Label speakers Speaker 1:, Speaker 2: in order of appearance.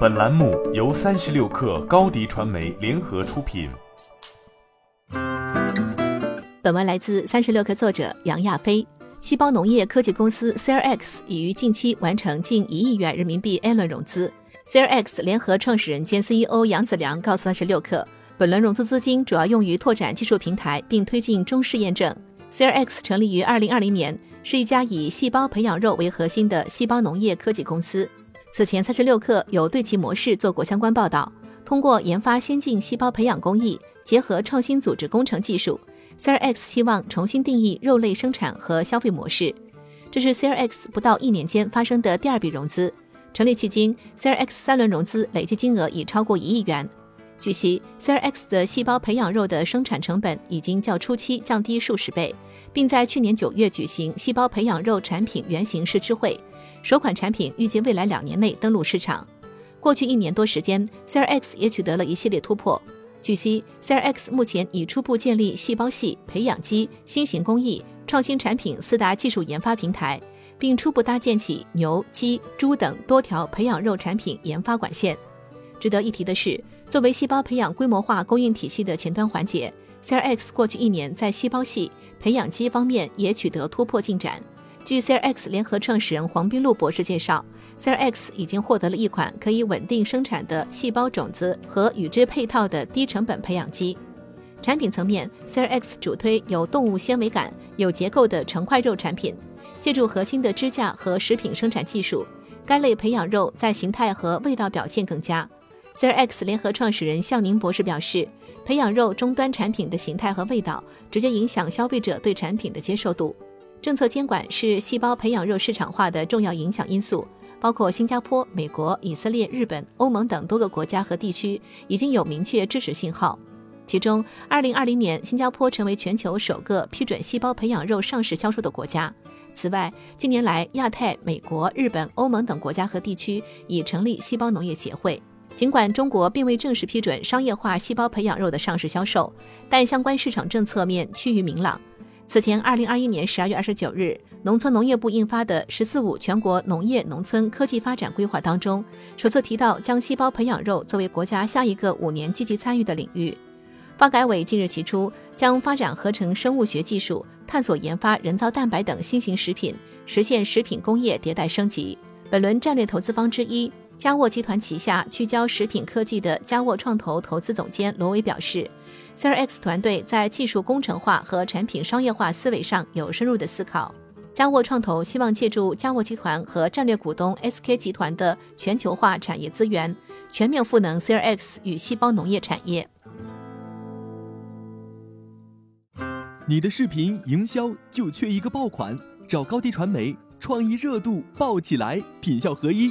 Speaker 1: 本栏目由三十六氪高低传媒联合出品。
Speaker 2: 本文来自三十六氪作者杨亚飞。细胞农业科技公司 CRX 已于近期完成近一亿元人民币 A 轮融资。CRX 联合创始人兼 CEO 杨子良告诉三十六氪，本轮融资资金主要用于拓展技术平台，并推进中试验证。CRX 成立于二零二零年，是一家以细胞培养肉为核心的细胞农业科技公司。此前，三十六氪有对其模式做过相关报道。通过研发先进细胞培养工艺，结合创新组织工程技术，CRX 希望重新定义肉类生产和消费模式。这是 CRX 不到一年间发生的第二笔融资。成立迄今，CRX 三轮融资累计金额已超过一亿元。据悉，CRX 的细胞培养肉的生产成本已经较初期降低数十倍，并在去年九月举行细胞培养肉产品原型试吃会。首款产品预计未来两年内登陆市场。过去一年多时间，CRX 也取得了一系列突破。据悉，CRX 目前已初步建立细胞系、培养基、新型工艺、创新产品四大技术研发平台，并初步搭建起牛、鸡、猪等多条培养肉产品研发管线。值得一提的是，作为细胞培养规模化供应体系的前端环节，CRX 过去一年在细胞系、培养基方面也取得突破进展。据 CRX 联合创始人黄斌路博士介绍，CRX 已经获得了一款可以稳定生产的细胞种子和与之配套的低成本培养基。产品层面，CRX 主推有动物纤维感、有结构的成块肉产品，借助核心的支架和食品生产技术，该类培养肉在形态和味道表现更佳。CRX 联合创始人向宁博士表示，培养肉终端产品的形态和味道直接影响消费者对产品的接受度。政策监管是细胞培养肉市场化的重要影响因素，包括新加坡、美国、以色列、日本、欧盟等多个国家和地区已经有明确支持信号。其中，2020年新加坡成为全球首个批准细胞培养肉上市销售的国家。此外，近年来亚太、美国、日本、欧盟等国家和地区已成立细胞农业协会。尽管中国并未正式批准商业化细胞培养肉的上市销售，但相关市场政策面趋于明朗。此前，二零二一年十二月二十九日，农村农业部印发的“十四五”全国农业农村科技发展规划当中，首次提到将细胞培养肉作为国家下一个五年积极参与的领域。发改委近日提出，将发展合成生物学技术，探索研发人造蛋白等新型食品，实现食品工业迭代升级。本轮战略投资方之一嘉沃集团旗下聚焦食品科技的嘉沃创投投资总监罗伟表示。CRX 团队在技术工程化和产品商业化思维上有深入的思考。嘉沃创投希望借助嘉沃集团和战略股东 SK 集团的全球化产业资源，全面赋能 CRX 与细胞农业产业。
Speaker 3: 你的视频营销就缺一个爆款，找高低传媒，创意热度爆起来，品效合一